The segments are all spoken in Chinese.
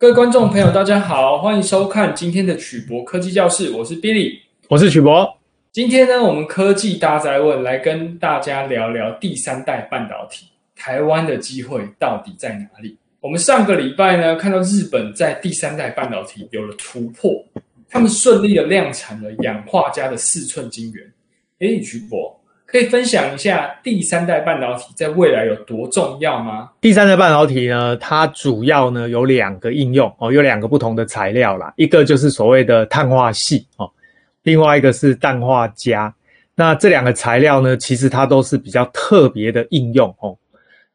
各位观众朋友，大家好，欢迎收看今天的曲博科技教室，我是 Billy，我是曲博。今天呢，我们科技大宅问来跟大家聊聊第三代半导体，台湾的机会到底在哪里？我们上个礼拜呢，看到日本在第三代半导体有了突破，他们顺利的量产了氧化镓的四寸晶圆。诶，曲博。可以分享一下第三代半导体在未来有多重要吗？第三代半导体呢，它主要呢有两个应用哦，有两个不同的材料啦，一个就是所谓的碳化矽哦，另外一个是氮化镓。那这两个材料呢，其实它都是比较特别的应用哦。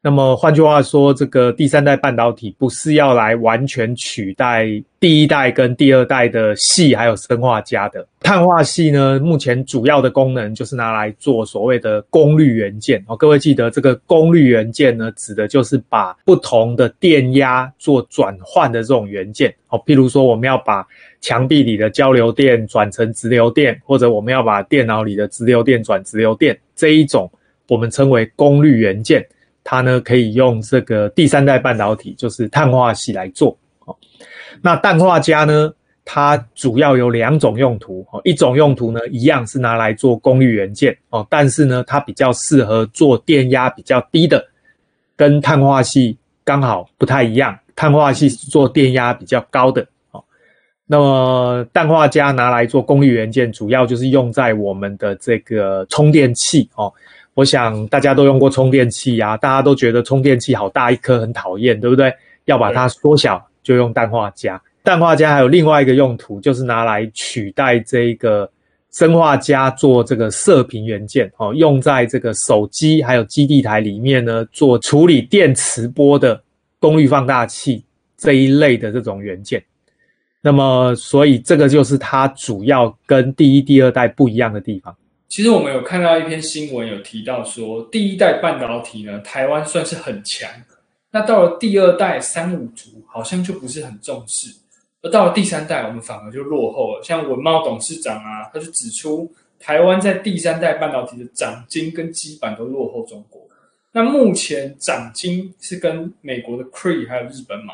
那么换句话说，这个第三代半导体不是要来完全取代第一代跟第二代的系还有砷化镓的。碳化系呢，目前主要的功能就是拿来做所谓的功率元件哦。各位记得这个功率元件呢，指的就是把不同的电压做转换的这种元件哦。譬如说，我们要把墙壁里的交流电转成直流电，或者我们要把电脑里的直流电转直流电，这一种我们称为功率元件。它呢可以用这个第三代半导体，就是碳化矽来做。哦，那氮化镓呢，它主要有两种用途。哦，一种用途呢，一样是拿来做功率元件。哦，但是呢，它比较适合做电压比较低的，跟碳化矽刚好不太一样。碳化矽是做电压比较高的。哦，那么氮化镓拿来做功率元件，主要就是用在我们的这个充电器。哦。我想大家都用过充电器啊，大家都觉得充电器好大一颗，很讨厌，对不对？要把它缩小，就用氮化镓。氮化镓还有另外一个用途，就是拿来取代这个生化镓做这个射频元件，哦，用在这个手机还有基地台里面呢，做处理电磁波的功率放大器这一类的这种元件。那么，所以这个就是它主要跟第一、第二代不一样的地方。其实我们有看到一篇新闻，有提到说，第一代半导体呢，台湾算是很强。那到了第二代三五族，好像就不是很重视。而到了第三代，我们反而就落后了。像文茂董事长啊，他就指出，台湾在第三代半导体的长晶跟基板都落后中国。那目前长晶是跟美国的 Cree 还有日本买，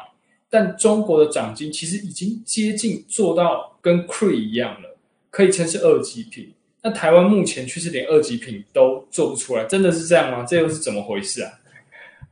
但中国的长晶其实已经接近做到跟 Cree 一样了，可以称是二级品。那台湾目前却是连二级品都做不出来，真的是这样吗？这又是怎么回事啊？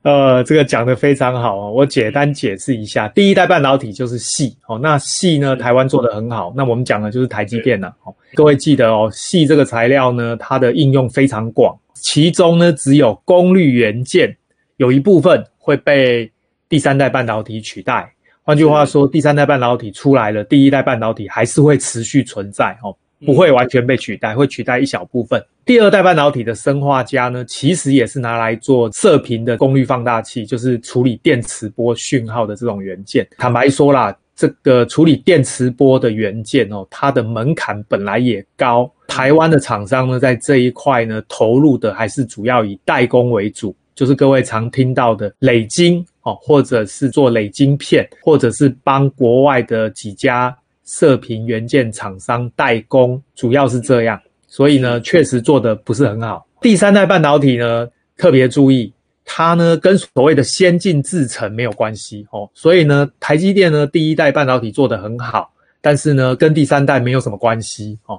呃，这个讲得非常好哦，我简单解释一下。第一代半导体就是矽哦，那矽呢，台湾做得很好。那我们讲的就是台积电了哦。各位记得哦，矽这个材料呢，它的应用非常广，其中呢，只有功率元件有一部分会被第三代半导体取代。换句话说，第三代半导体出来了，第一代半导体还是会持续存在哦。不会完全被取代，会取代一小部分。第二代半导体的砷化镓呢，其实也是拿来做射频的功率放大器，就是处理电磁波讯号的这种元件。坦白说啦，这个处理电磁波的元件哦，它的门槛本来也高。台湾的厂商呢，在这一块呢，投入的还是主要以代工为主，就是各位常听到的磊晶哦，或者是做磊晶片，或者是帮国外的几家。射频元件厂商代工主要是这样，所以呢，确实做的不是很好。第三代半导体呢，特别注意，它呢跟所谓的先进制程没有关系哦。所以呢，台积电呢第一代半导体做得很好，但是呢跟第三代没有什么关系哦。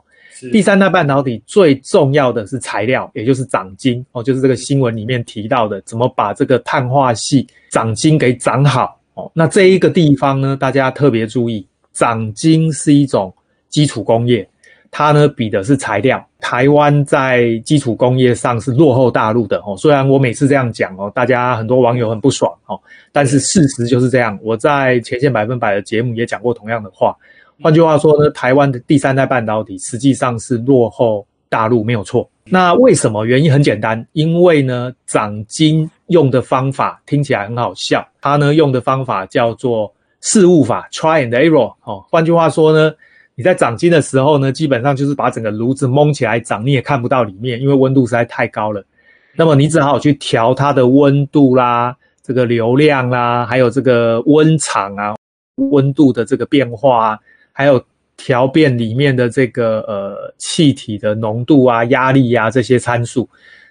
第三代半导体最重要的是材料，也就是长晶哦，就是这个新闻里面提到的，怎么把这个碳化系长晶给长好哦。那这一个地方呢，大家特别注意。长晶是一种基础工业，它呢比的是材料。台湾在基础工业上是落后大陆的哦。虽然我每次这样讲哦，大家很多网友很不爽哦，但是事实就是这样。我在前线百分百的节目也讲过同样的话。换句话说呢，台湾的第三代半导体实际上是落后大陆没有错。那为什么？原因很简单，因为呢长晶用的方法听起来很好笑，它呢用的方法叫做。试误法 （try and error） 哦，换句话说呢，你在长晶的时候呢，基本上就是把整个炉子蒙起来长，你也看不到里面，因为温度实在太高了。那么你只好去调它的温度啦、这个流量啦，还有这个温场啊、温度的这个变化啊，还有调变里面的这个呃气体的浓度啊、压力啊这些参数。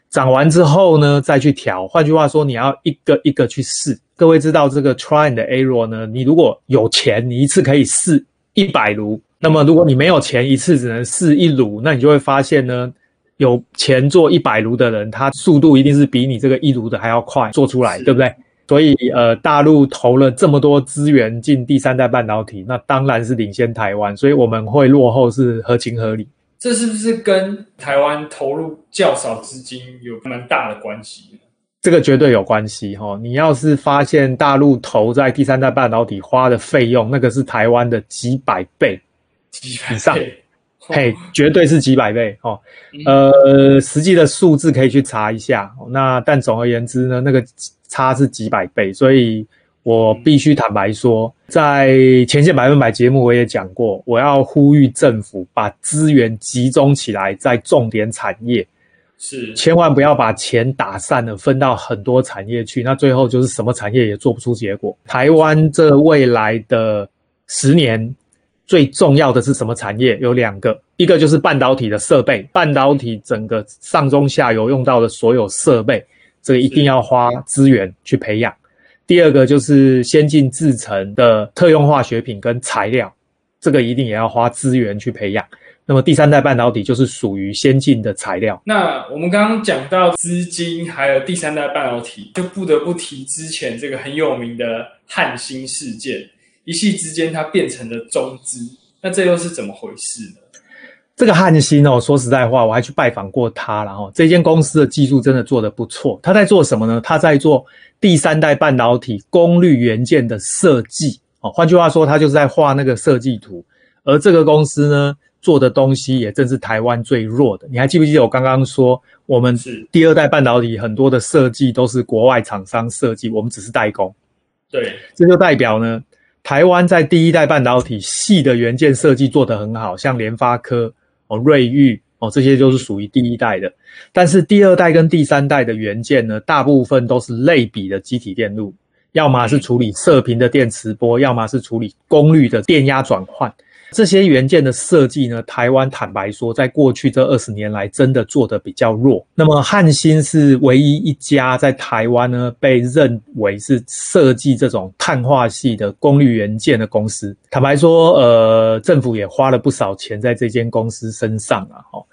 涨完之后呢，再去调。换句话说，你要一个一个去试。各位知道这个 try and error 呢？你如果有钱，你一次可以试一百炉。那么如果你没有钱，一次只能试一炉，那你就会发现呢，有钱做一百炉的人，他速度一定是比你这个一炉的还要快做出来，对不对？所以呃，大陆投了这么多资源进第三代半导体，那当然是领先台湾，所以我们会落后是合情合理。这是不是跟台湾投入较少资金有蛮大的关系？这个绝对有关系哈！你要是发现大陆投在第三代半导体花的费用，那个是台湾的几百倍。以上，嘿，绝对是几百倍哦。呃，实际的数字可以去查一下。那但总而言之呢，那个差是几百倍，所以我必须坦白说，在前线百分百节目我也讲过，我要呼吁政府把资源集中起来，在重点产业，是千万不要把钱打散了，分到很多产业去，那最后就是什么产业也做不出结果。台湾这未来的十年。最重要的是什么产业？有两个，一个就是半导体的设备，半导体整个上中下游用到的所有设备，这个一定要花资源去培养。第二个就是先进制程的特用化学品跟材料，这个一定也要花资源去培养。那么第三代半导体就是属于先进的材料。那我们刚刚讲到资金，还有第三代半导体，就不得不提之前这个很有名的汉芯事件。一夕之间，它变成了中资，那这又是怎么回事呢？这个汉芯哦，说实在话，我还去拜访过他，然后这间公司的技术真的做得不错。他在做什么呢？他在做第三代半导体功率元件的设计哦。换句话说，他就是在画那个设计图。而这个公司呢，做的东西也正是台湾最弱的。你还记不记得我刚刚说，我们第二代半导体很多的设计都是国外厂商设计，我们只是代工。对，这就代表呢。台湾在第一代半导体细的元件设计做得很好，像联发科、哦瑞玉哦这些就是属于第一代的。但是第二代跟第三代的元件呢，大部分都是类比的机体电路，要么是处理射频的电磁波，要么是处理功率的电压转换。这些元件的设计呢，台湾坦白说，在过去这二十年来，真的做得比较弱。那么汉芯是唯一一家在台湾呢，被认为是设计这种碳化系的功率元件的公司。坦白说，呃，政府也花了不少钱在这间公司身上啊。哈，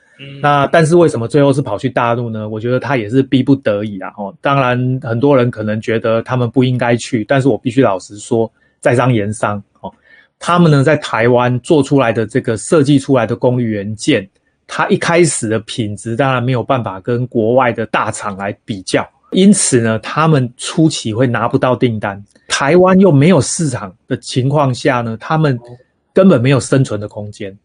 那但是为什么最后是跑去大陆呢？我觉得他也是逼不得已啊。哈，当然很多人可能觉得他们不应该去，但是我必须老实说，在商言商。他们呢，在台湾做出来的这个设计出来的功率元件，它一开始的品质当然没有办法跟国外的大厂来比较，因此呢，他们初期会拿不到订单。台湾又没有市场的情况下呢，他们根本没有生存的空间。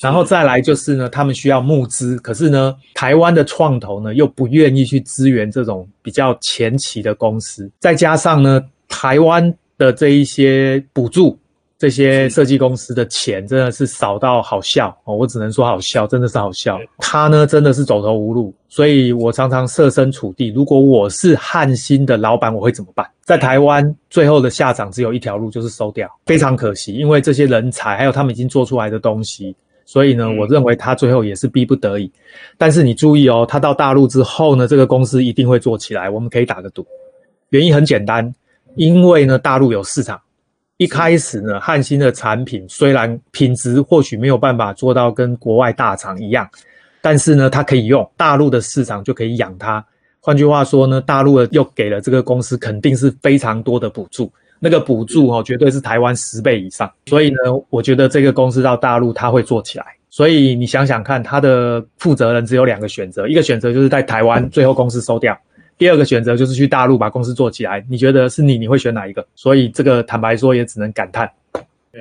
然后再来就是呢，他们需要募资，可是呢，台湾的创投呢又不愿意去支援这种比较前期的公司，再加上呢，台湾的这一些补助。这些设计公司的钱真的是少到好笑哦，我只能说好笑，真的是好笑。他呢真的是走投无路，所以我常常设身处地，如果我是汉芯的老板，我会怎么办？在台湾最后的下场只有一条路，就是收掉，非常可惜，因为这些人才还有他们已经做出来的东西，所以呢，我认为他最后也是逼不得已。但是你注意哦，他到大陆之后呢，这个公司一定会做起来，我们可以打个赌。原因很简单，因为呢，大陆有市场。一开始呢，汉芯的产品虽然品质或许没有办法做到跟国外大厂一样，但是呢，它可以用大陆的市场就可以养它。换句话说呢，大陆的又给了这个公司肯定是非常多的补助，那个补助哦，绝对是台湾十倍以上。所以呢，我觉得这个公司到大陆它会做起来。所以你想想看，它的负责人只有两个选择，一个选择就是在台湾最后公司收掉。第二个选择就是去大陆把公司做起来，你觉得是你，你会选哪一个？所以这个坦白说也只能感叹，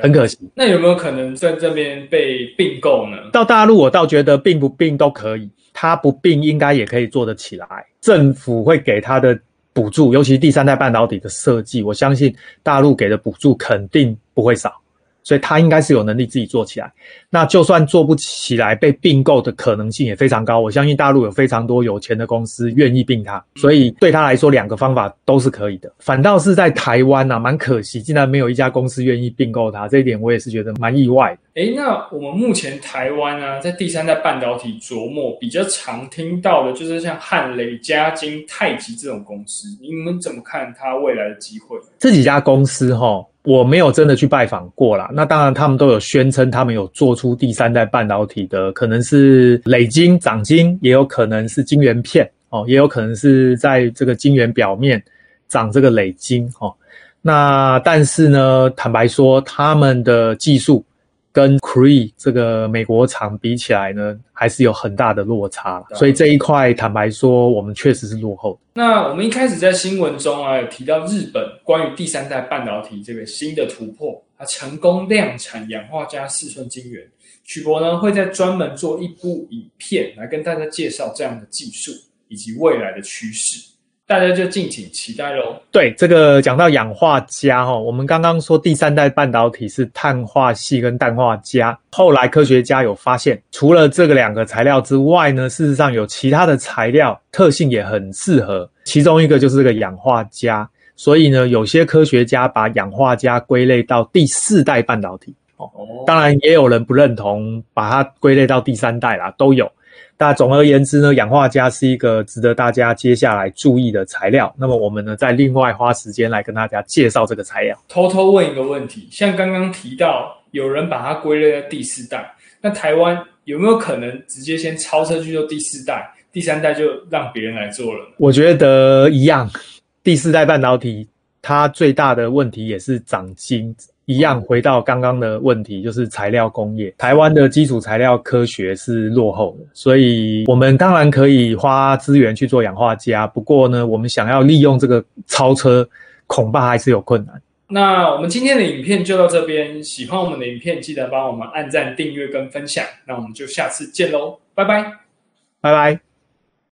很可惜。那有没有可能在这边被并购呢？到大陆我倒觉得并不并都可以，他不并应该也可以做得起来。政府会给他的补助，尤其第三代半导体的设计，我相信大陆给的补助肯定不会少。所以他应该是有能力自己做起来。那就算做不起来，被并购的可能性也非常高。我相信大陆有非常多有钱的公司愿意并他，所以对他来说，两个方法都是可以的。反倒是在台湾呐、啊，蛮可惜，竟然没有一家公司愿意并购它，这一点我也是觉得蛮意外的。诶，那我们目前台湾呢、啊，在第三代半导体琢磨比较常听到的，就是像汉磊、嘉晶、太极这种公司，你们怎么看它未来的机会？这几家公司哈。我没有真的去拜访过啦，那当然他们都有宣称他们有做出第三代半导体的，可能是磊晶、长晶，也有可能是晶圆片哦，也有可能是在这个晶圆表面长这个磊晶哦。那但是呢，坦白说，他们的技术。跟 Cree 这个美国厂比起来呢，还是有很大的落差，所以这一块坦白说，我们确实是落后。那我们一开始在新闻中啊，有提到日本关于第三代半导体这个新的突破，它成功量产氧化镓四寸晶圆。曲博呢会在专门做一部影片来跟大家介绍这样的技术以及未来的趋势。大家就敬请期待喽。对，这个讲到氧化镓哈，我们刚刚说第三代半导体是碳化系跟氮化镓，后来科学家有发现，除了这个两个材料之外呢，事实上有其他的材料特性也很适合，其中一个就是这个氧化镓。所以呢，有些科学家把氧化镓归类到第四代半导体哦。当然，也有人不认同，把它归类到第三代啦，都有。那总而言之呢，氧化镓是一个值得大家接下来注意的材料。那么我们呢，再另外花时间来跟大家介绍这个材料。偷偷问一个问题，像刚刚提到有人把它归类在第四代，那台湾有没有可能直接先超车去做第四代，第三代就让别人来做了？我觉得一样，第四代半导体它最大的问题也是长晶。一样回到刚刚的问题，就是材料工业，台湾的基础材料科学是落后的，所以我们当然可以花资源去做氧化镓，不过呢，我们想要利用这个超车，恐怕还是有困难。那我们今天的影片就到这边，喜欢我们的影片，记得帮我们按赞、订阅跟分享，那我们就下次见喽，拜拜，拜拜。